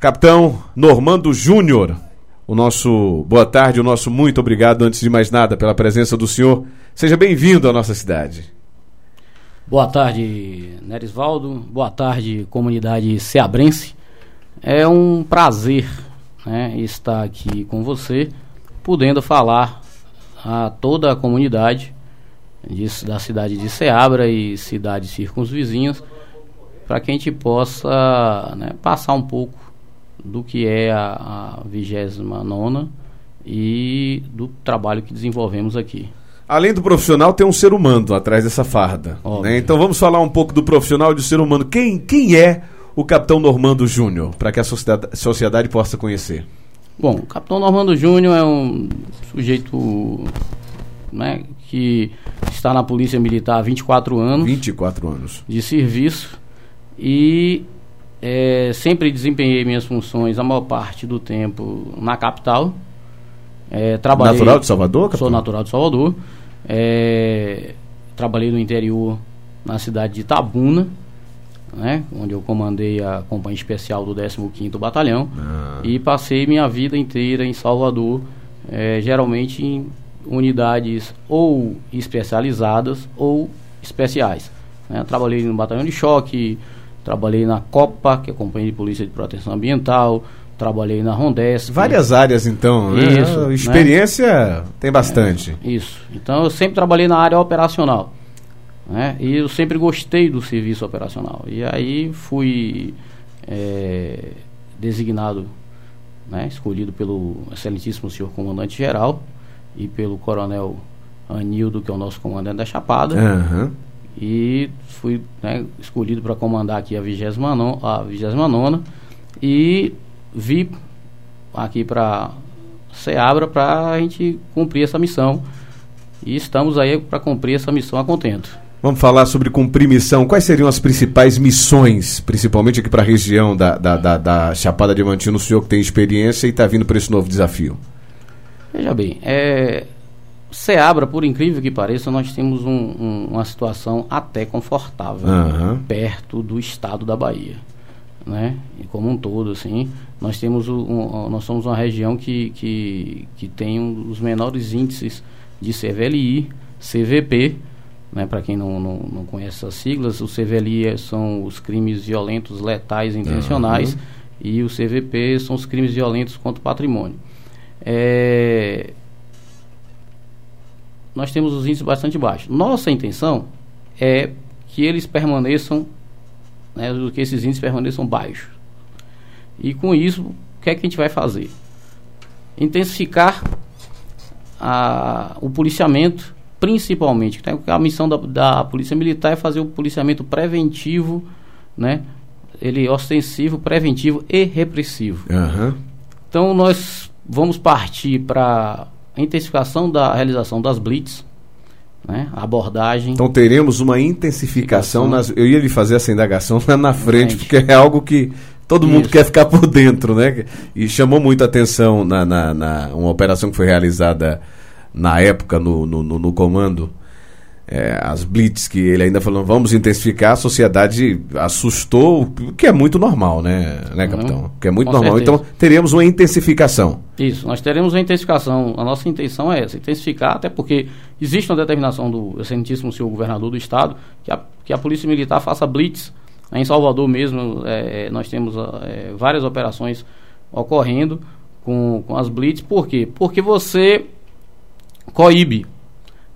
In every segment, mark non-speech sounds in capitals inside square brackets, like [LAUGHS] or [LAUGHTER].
Capitão Normando Júnior, o nosso boa tarde, o nosso muito obrigado, antes de mais nada, pela presença do senhor. Seja bem-vindo à nossa cidade. Boa tarde, Nerisvaldo. Boa tarde, comunidade ceabrense. É um prazer né, estar aqui com você, podendo falar a toda a comunidade de, da cidade de Ceabra e cidades circunvizinhas, para que a gente possa né, passar um pouco do que é a, 29 e do trabalho que desenvolvemos aqui. Além do profissional, tem um ser humano atrás dessa farda. Né? Então vamos falar um pouco do profissional e do ser humano. Quem, quem é o Capitão Normando Júnior, para que a sociedade, sociedade possa conhecer? Bom, o Capitão Normando Júnior é um sujeito né, que está na Polícia Militar há 24 anos. 24 anos. De serviço. E é, sempre desempenhei minhas funções a maior parte do tempo na capital. É, trabalhei, natural de Salvador? Capitão? Sou natural de Salvador. É, trabalhei no interior, na cidade de Tabuna, né, onde eu comandei a companhia especial do 15º Batalhão. Ah. E passei minha vida inteira em Salvador, é, geralmente em unidades ou especializadas ou especiais. Né. Trabalhei no batalhão de choque, Trabalhei na Copa, que é a Companhia de Polícia de Proteção Ambiental. Trabalhei na Rondesp. Várias áreas, então. Né? Isso. Né? Experiência né? tem bastante. É, isso. Então, eu sempre trabalhei na área operacional. Né? E eu sempre gostei do serviço operacional. E aí fui é, designado, né, escolhido pelo excelentíssimo senhor comandante-geral e pelo coronel Anildo, que é o nosso comandante da Chapada. Uhum e fui né, escolhido para comandar aqui a 29 a 29 e vi aqui para Seabra para a gente cumprir essa missão e estamos aí para cumprir essa missão a contento. Vamos falar sobre cumprir missão. Quais seriam as principais missões, principalmente aqui para a região da, da, da, da, Chapada Diamantina, o senhor que tem experiência e está vindo para esse novo desafio? Veja bem, é, Seabra, por incrível que pareça, nós temos um, um, uma situação até confortável, uhum. perto do estado da Bahia. Né? E como um todo, assim, nós temos um, nós somos uma região que, que, que tem um dos menores índices de CVLI, CVP, né? para quem não, não, não conhece essas siglas, o CVLI são os crimes violentos letais intencionais uhum. e o CVP são os crimes violentos contra o patrimônio. É, nós temos os índices bastante baixos. Nossa intenção é que eles permaneçam, né, que esses índices permaneçam baixos. E com isso, o que é que a gente vai fazer? Intensificar a, o policiamento, principalmente. Né, a missão da, da Polícia Militar é fazer o policiamento preventivo, né? Ele ostensivo, preventivo e repressivo. Uhum. Então nós vamos partir para intensificação da realização das blitz, né, abordagem. Então teremos uma intensificação, nas, eu ia lhe fazer essa indagação [LAUGHS] lá na frente, porque é algo que todo Isso. mundo quer ficar por dentro, né? E chamou muita atenção na, na, na uma operação que foi realizada na época no, no, no, no comando é, as blitz que ele ainda falou, vamos intensificar, a sociedade assustou, o que é muito normal, né, né capitão? Uhum. que é muito Com normal. Certeza. Então, teremos uma intensificação. Isso, nós teremos uma intensificação. A nossa intenção é essa, intensificar, até porque existe uma determinação do excelentíssimo senhor governador do estado que a, que a Polícia Militar faça blitz. Em Salvador mesmo, é, nós temos é, várias operações ocorrendo com, com as blitz. Por quê? Porque você coíbe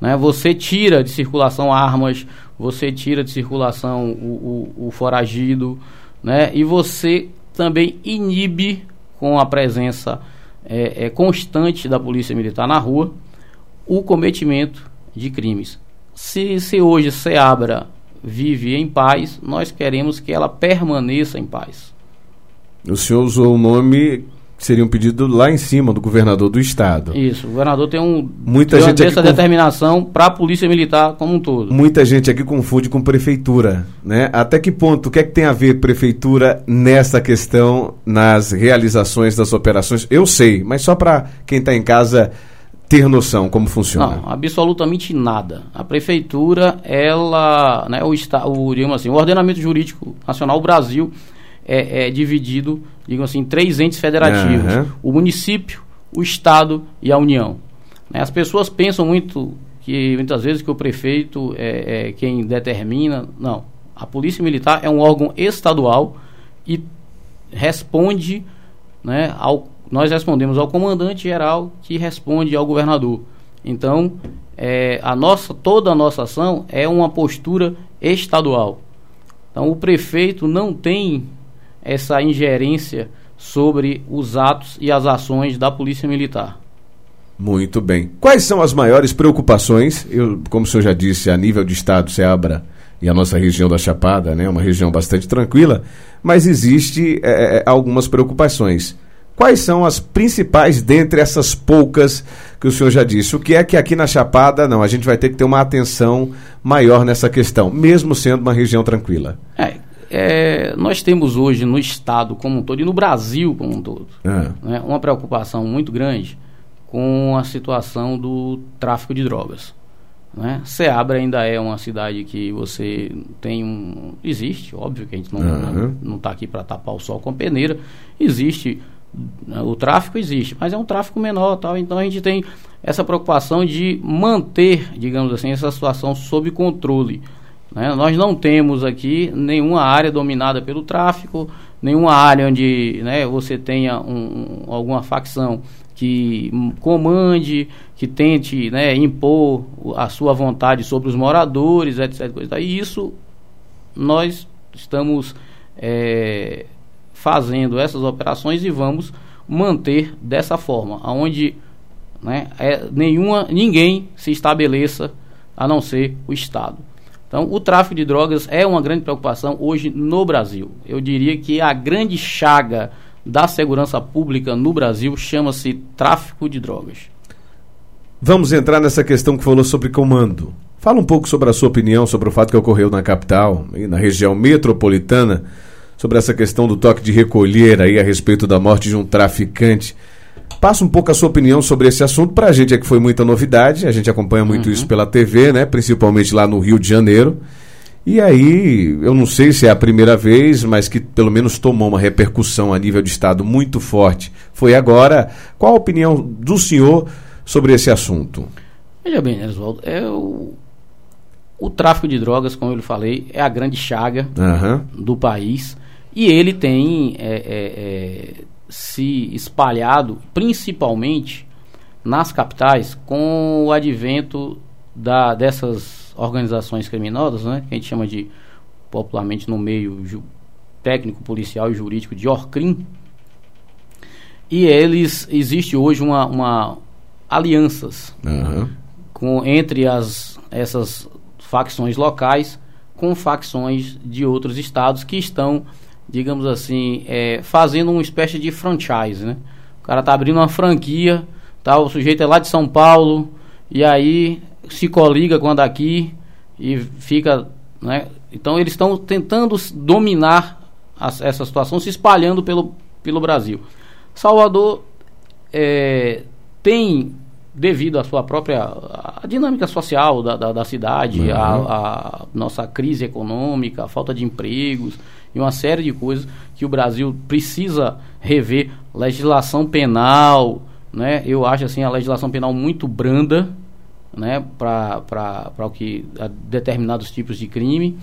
né? Você tira de circulação armas, você tira de circulação o, o, o foragido, né? e você também inibe com a presença é, é, constante da polícia militar na rua o cometimento de crimes. Se, se hoje Seabra vive em paz, nós queremos que ela permaneça em paz. O senhor usou o nome seria um pedido lá em cima do governador do estado. Isso, o governador tem um muita tem gente essa determinação para a polícia militar como um todo. Muita gente aqui confunde com prefeitura, né? Até que ponto o que é que tem a ver prefeitura nessa questão nas realizações das operações? Eu sei, mas só para quem está em casa ter noção como funciona. Não, absolutamente nada. A prefeitura, ela, né, o, está, o, digamos assim, o ordenamento jurídico nacional, o Brasil é, é dividido, digamos assim, em três entes federativos: uhum. o município, o estado e a União. Né? As pessoas pensam muito que muitas vezes que o prefeito é, é quem determina. Não. A Polícia Militar é um órgão estadual e responde, né, ao, nós respondemos ao comandante geral que responde ao governador. Então, é, a nossa, toda a nossa ação é uma postura estadual. Então, o prefeito não tem essa ingerência sobre os atos e as ações da Polícia Militar. Muito bem. Quais são as maiores preocupações? Eu, como o senhor já disse, a nível de Estado, Seabra e a nossa região da Chapada, né, uma região bastante tranquila, mas existe é, é, algumas preocupações. Quais são as principais dentre essas poucas que o senhor já disse? O que é que aqui na Chapada, não, a gente vai ter que ter uma atenção maior nessa questão, mesmo sendo uma região tranquila? É, é, nós temos hoje no Estado como um todo e no Brasil como um todo é. né, uma preocupação muito grande com a situação do tráfico de drogas. Né? Seabra ainda é uma cidade que você tem um. Existe, óbvio que a gente não está uhum. não, tá aqui para tapar o sol com peneira. Existe, né, o tráfico existe, mas é um tráfico menor tal. Então a gente tem essa preocupação de manter, digamos assim, essa situação sob controle. Né? Nós não temos aqui nenhuma área dominada pelo tráfico, nenhuma área onde né, você tenha um, alguma facção que comande, que tente né, impor a sua vontade sobre os moradores, etc. E isso nós estamos é, fazendo essas operações e vamos manter dessa forma, aonde né, é, nenhuma, ninguém se estabeleça a não ser o Estado. Então, o tráfico de drogas é uma grande preocupação hoje no Brasil. Eu diria que a grande chaga da segurança pública no Brasil chama-se tráfico de drogas. Vamos entrar nessa questão que falou sobre comando. Fala um pouco sobre a sua opinião sobre o fato que ocorreu na capital e na região metropolitana, sobre essa questão do toque de recolher aí a respeito da morte de um traficante. Passa um pouco a sua opinião sobre esse assunto. Para a gente é que foi muita novidade, a gente acompanha muito uhum. isso pela TV, né? principalmente lá no Rio de Janeiro. E aí, eu não sei se é a primeira vez, mas que pelo menos tomou uma repercussão a nível de Estado muito forte. Foi agora. Qual a opinião do senhor sobre esse assunto? Veja bem, Oswaldo, é o, o tráfico de drogas, como eu lhe falei, é a grande chaga uhum. do país. E ele tem é, é, é, se espalhado principalmente nas capitais com o advento da, dessas organizações criminosas, né, que a gente chama de popularmente no meio técnico, policial e jurídico de Orcrim. E eles existe hoje uma, uma alianças uhum. com entre as essas facções locais com facções de outros estados que estão, digamos assim, é, fazendo uma espécie de franchise, né? O cara tá abrindo uma franquia, tá? O sujeito é lá de São Paulo e aí se coliga com a daqui e fica. Né? Então eles estão tentando dominar as, essa situação, se espalhando pelo, pelo Brasil. Salvador é, tem, devido à sua própria a dinâmica social da, da, da cidade, uhum. a, a, nossa crise econômica, a falta de empregos e uma série de coisas que o Brasil precisa rever. Legislação penal, né? eu acho assim a legislação penal muito branda né, para o que determinados tipos de crime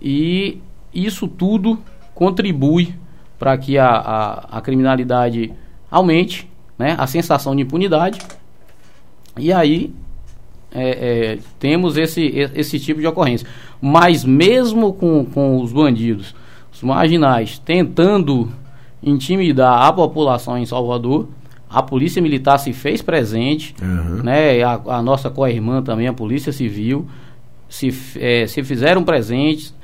e isso tudo contribui para que a, a, a, criminalidade aumente, né, a sensação de impunidade e aí é, é, temos esse, esse tipo de ocorrência. Mas mesmo com, com os bandidos, os marginais, tentando intimidar a população em Salvador, a polícia militar se fez presente, uhum. né? A, a nossa co-irmã também, a polícia civil, se, é, se fizeram presentes,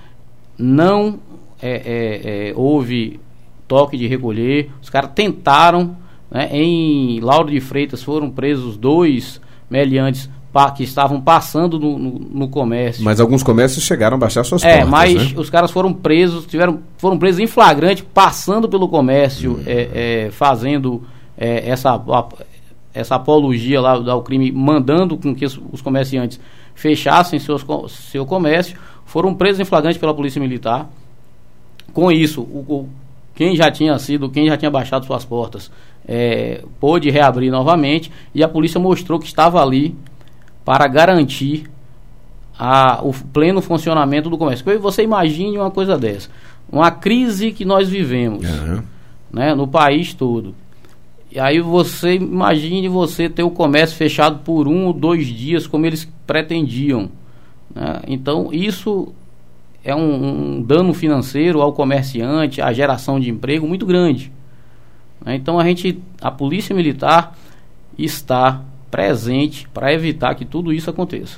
não é, é, é, houve toque de recolher, os caras tentaram, né? Em Lauro de Freitas foram presos dois meliantes que estavam passando no, no, no, comércio. Mas alguns comércios chegaram a baixar suas é, portas, mas né? os caras foram presos, tiveram, foram presos em flagrante, passando pelo comércio, uhum. é, é, fazendo é, essa, a, essa apologia lá ao crime, mandando com que os comerciantes fechassem seus, seu comércio, foram presos em flagrante pela Polícia Militar. Com isso, o, quem já tinha sido, quem já tinha baixado suas portas, é, pôde reabrir novamente e a polícia mostrou que estava ali para garantir a, o pleno funcionamento do comércio. Você imagine uma coisa dessa, uma crise que nós vivemos, uhum. né, no país todo. E aí você imagine você ter o comércio fechado por um ou dois dias, como eles pretendiam. Né? Então isso é um, um, dano financeiro ao comerciante, à geração de emprego muito grande. Né? Então a gente, a polícia militar está presente para evitar que tudo isso aconteça.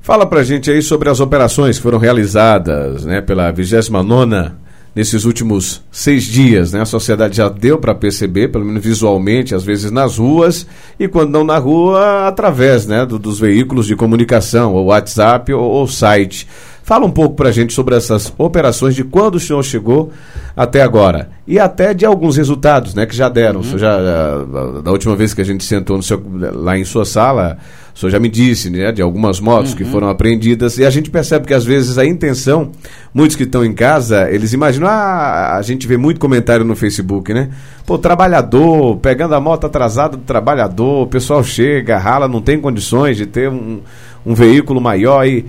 Fala pra gente aí sobre as operações que foram realizadas né, pela 29 nesses últimos seis dias. Né? A sociedade já deu para perceber, pelo menos visualmente, às vezes nas ruas, e quando não na rua, através né, do, dos veículos de comunicação, ou WhatsApp ou, ou site. Fala um pouco para a gente sobre essas operações, de quando o senhor chegou até agora. E até de alguns resultados né, que já deram. Uhum. Já, eh, da última vez que a gente sentou seu, lá em sua sala, o senhor já me disse né, de algumas motos uhum. que foram apreendidas. E a gente percebe que às vezes a intenção, muitos que estão em casa, eles imaginam, ah, a gente vê muito comentário no Facebook, né? Pô, trabalhador, pegando a moto atrasada do trabalhador, o pessoal chega, rala, não tem condições de ter um, um veículo maior e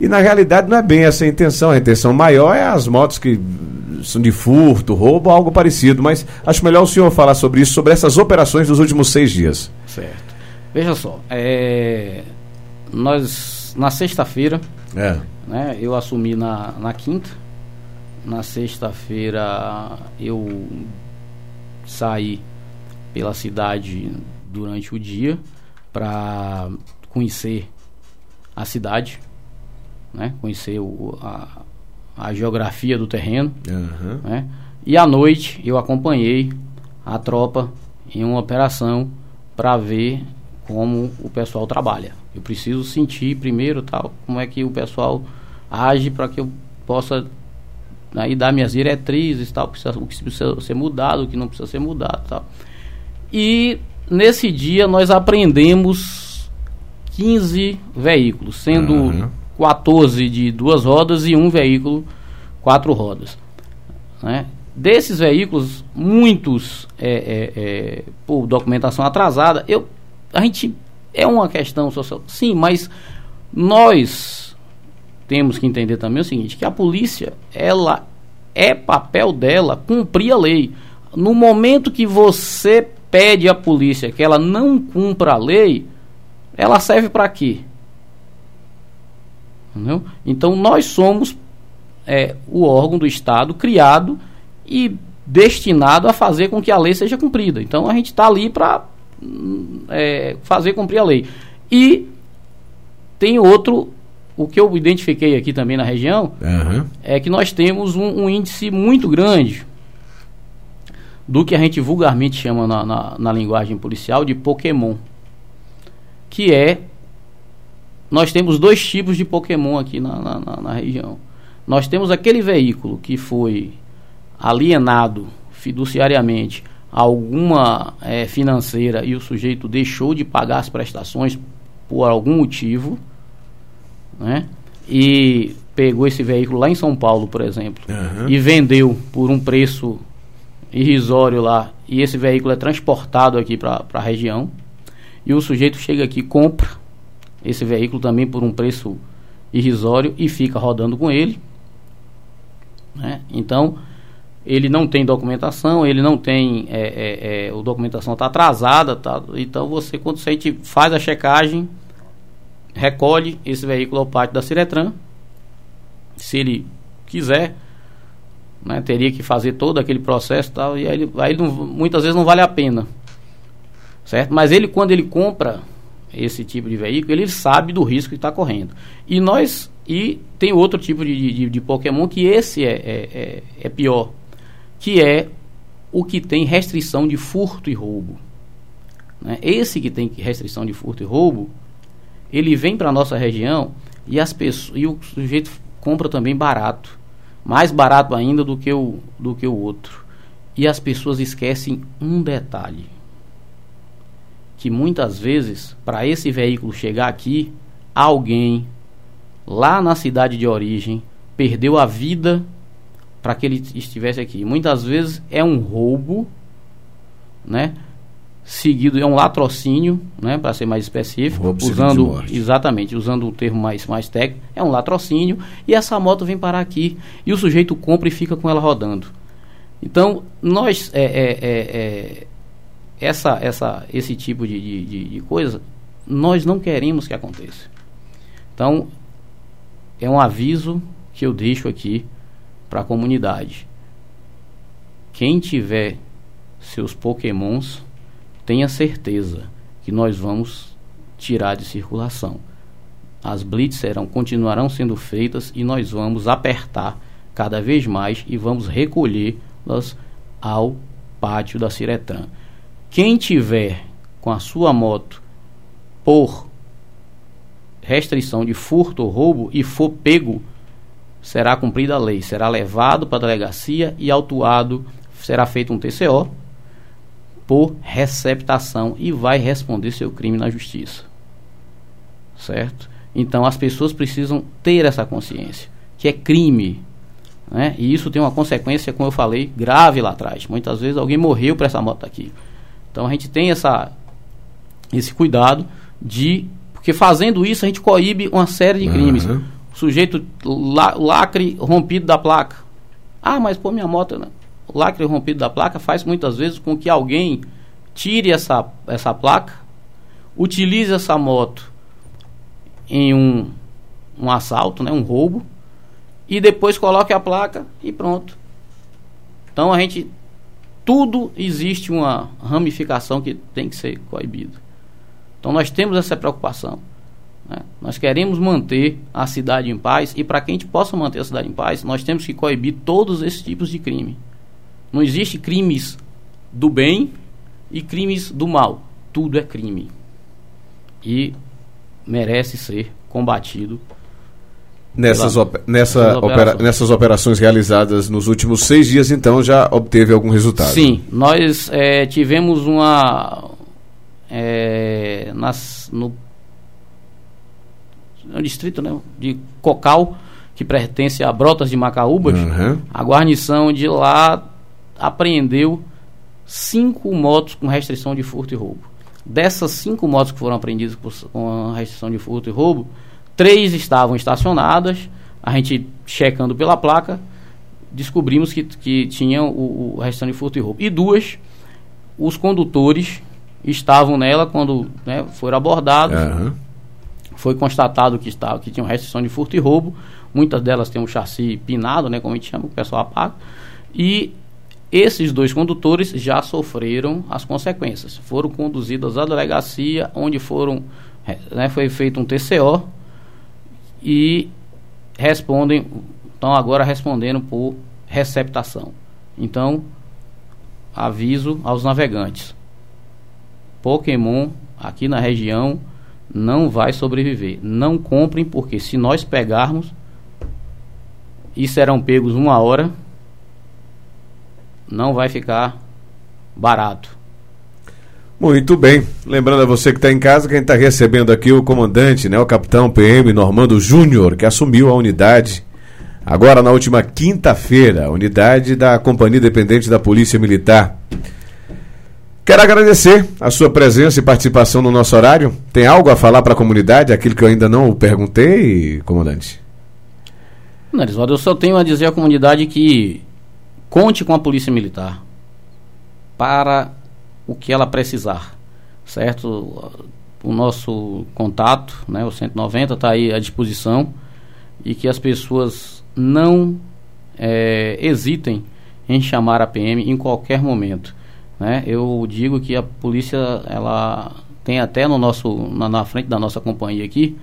e na realidade não é bem essa a intenção. A intenção maior é as motos que são de furto, roubo, algo parecido. Mas acho melhor o senhor falar sobre isso, sobre essas operações dos últimos seis dias. Certo. Veja só, é, nós na sexta-feira, é. né, eu assumi na, na quinta. Na sexta-feira eu saí pela cidade durante o dia para conhecer a cidade, né? conhecer o, a, a geografia do terreno. Uhum. Né? E à noite eu acompanhei a tropa em uma operação para ver como o pessoal trabalha. Eu preciso sentir primeiro tal como é que o pessoal age para que eu possa aí dar minhas diretrizes tal, precisa, o que precisa ser mudado, o que não precisa ser mudado tal. E nesse dia nós apreendemos 15 veículos, sendo uhum. 14 de duas rodas e um veículo quatro rodas. Né? Desses veículos, muitos é, é, é, por documentação atrasada, eu, a gente é uma questão social. Sim, mas nós temos que entender também o seguinte, que a polícia, ela é papel dela cumprir a lei. No momento que você pede à polícia que ela não cumpra a lei, ela serve para quê? Entendeu? Então nós somos é, o órgão do Estado criado e destinado a fazer com que a lei seja cumprida. Então a gente está ali para é, fazer cumprir a lei. E tem outro, o que eu identifiquei aqui também na região, uhum. é que nós temos um, um, índice muito grande do que a gente vulgarmente chama na, na, na linguagem policial de Pokémon, que é nós temos dois tipos de Pokémon aqui na, na, na, região. Nós temos aquele veículo que foi alienado fiduciariamente a alguma é, financeira e o sujeito deixou de pagar as prestações por algum motivo, né? E pegou esse veículo lá em São Paulo, por exemplo, uhum. e vendeu por um preço irrisório lá, e esse veículo é transportado aqui para a região, e o sujeito chega aqui, compra esse veículo também por um preço irrisório e fica rodando com ele. Né? Então, ele não tem documentação, ele não tem. É, é, é, a documentação está atrasada, tá? então você, quando você faz a checagem, recolhe esse veículo ao pátio da Ciretran. Se ele quiser, né, teria que fazer todo aquele processo tal, e aí, aí não, muitas vezes não vale a pena. Certo? Mas ele, quando ele compra esse tipo de veículo, ele sabe do risco que está correndo. E nós e tem outro tipo de, de, de Pokémon que esse é, é, é, é, pior, que é o que tem restrição de furto e roubo. Né? Esse que tem restrição de furto e roubo, ele vem para a nossa região e, as pessoas, e o sujeito compra também barato, mais barato ainda do que o, do que o outro. E as pessoas esquecem um detalhe que muitas vezes, para esse veículo chegar aqui, alguém lá na cidade de origem perdeu a vida para que ele estivesse aqui. Muitas vezes é um roubo, né? Seguido é um latrocínio, né, para ser mais específico, roubo usando exatamente, usando o termo mais mais técnico, é um latrocínio e essa moto vem parar aqui e o sujeito compra e fica com ela rodando. Então, nós é, é, é, é essa, essa, esse tipo de, de, de coisa, nós não queremos que aconteça. Então, é um aviso que eu deixo aqui para a comunidade. Quem tiver seus pokémons, tenha certeza que nós vamos tirar de circulação. As blitz serão, continuarão sendo feitas e nós vamos apertar cada vez mais e vamos recolhê-las ao pátio da Ciretran. Quem tiver com a sua moto por restrição de furto ou roubo e for pego, será cumprida a lei, será levado para a delegacia e autuado, será feito um TCO por receptação e vai responder seu crime na justiça. Certo? Então as pessoas precisam ter essa consciência, que é crime. Né? E isso tem uma consequência, como eu falei, grave lá atrás. Muitas vezes alguém morreu por essa moto aqui. Então a gente tem essa, esse cuidado de. Porque fazendo isso a gente coíbe uma série de crimes. O sujeito, la, lacre rompido da placa. Ah, mas pô, minha moto. Né? O lacre rompido da placa faz muitas vezes com que alguém tire essa, essa placa, utilize essa moto em um, um assalto, né, um roubo, e depois coloque a placa e pronto. Então a gente tudo existe uma ramificação que tem que ser coibido. Então nós temos essa preocupação. Né? Nós queremos manter a cidade em paz e para que a gente possa manter a cidade em paz, nós temos que coibir todos esses tipos de crime. Não existe crimes do bem e crimes do mal. Tudo é crime. E merece ser combatido Nessas, op nessa opera nessas operações realizadas nos últimos seis dias, então, já obteve algum resultado? Sim, nós é, tivemos uma. É, nas, no, no, distrito né, de Cocal, que pertence a Brotas de Macaúbas, uhum. a guarnição de lá apreendeu cinco motos com restrição de furto e roubo. Dessas cinco motos que foram apreendidas com restrição de furto e roubo, Três estavam estacionadas, a gente checando pela placa, descobrimos que, que tinham o, o restante de furto e roubo. E duas, os condutores estavam nela quando né, foram abordados. Uhum. Foi constatado que, estava, que tinham restrição de furto e roubo. Muitas delas têm um chassi pinado, né, como a gente chama, o pessoal apaga. E esses dois condutores já sofreram as consequências. Foram conduzidos à delegacia, onde foram né, foi feito um TCO e respondem, estão agora respondendo por receptação. Então, aviso aos navegantes: Pokémon aqui na região não vai sobreviver. Não comprem, porque se nós pegarmos e serão pegos uma hora, não vai ficar barato. Muito bem. Lembrando a você que está em casa que a gente está recebendo aqui o comandante, né, o capitão PM Normando Júnior, que assumiu a unidade agora na última quinta-feira, unidade da Companhia Dependente da Polícia Militar. Quero agradecer a sua presença e participação no nosso horário. Tem algo a falar para a comunidade, aquilo que eu ainda não perguntei, comandante? Narisvaldo, eu só tenho a dizer à comunidade que conte com a Polícia Militar para o que ela precisar, certo? O nosso contato, né, o 190 está aí à disposição e que as pessoas não é, hesitem em chamar a PM em qualquer momento. Né? Eu digo que a polícia ela tem até no nosso na, na frente da nossa companhia aqui.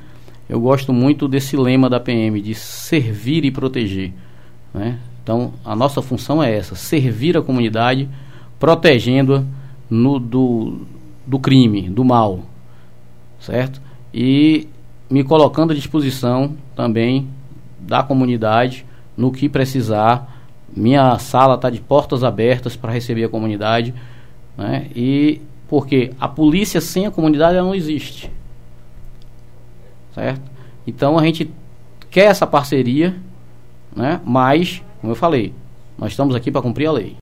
Eu gosto muito desse lema da PM de servir e proteger. Né? Então a nossa função é essa: servir a comunidade, protegendo-a no, do, do crime, do mal, certo? E me colocando à disposição também da comunidade no que precisar. Minha sala está de portas abertas para receber a comunidade, né? E porque a polícia sem a comunidade não existe, certo? Então a gente quer essa parceria, né? Mas, como eu falei, Nós estamos aqui para cumprir a lei.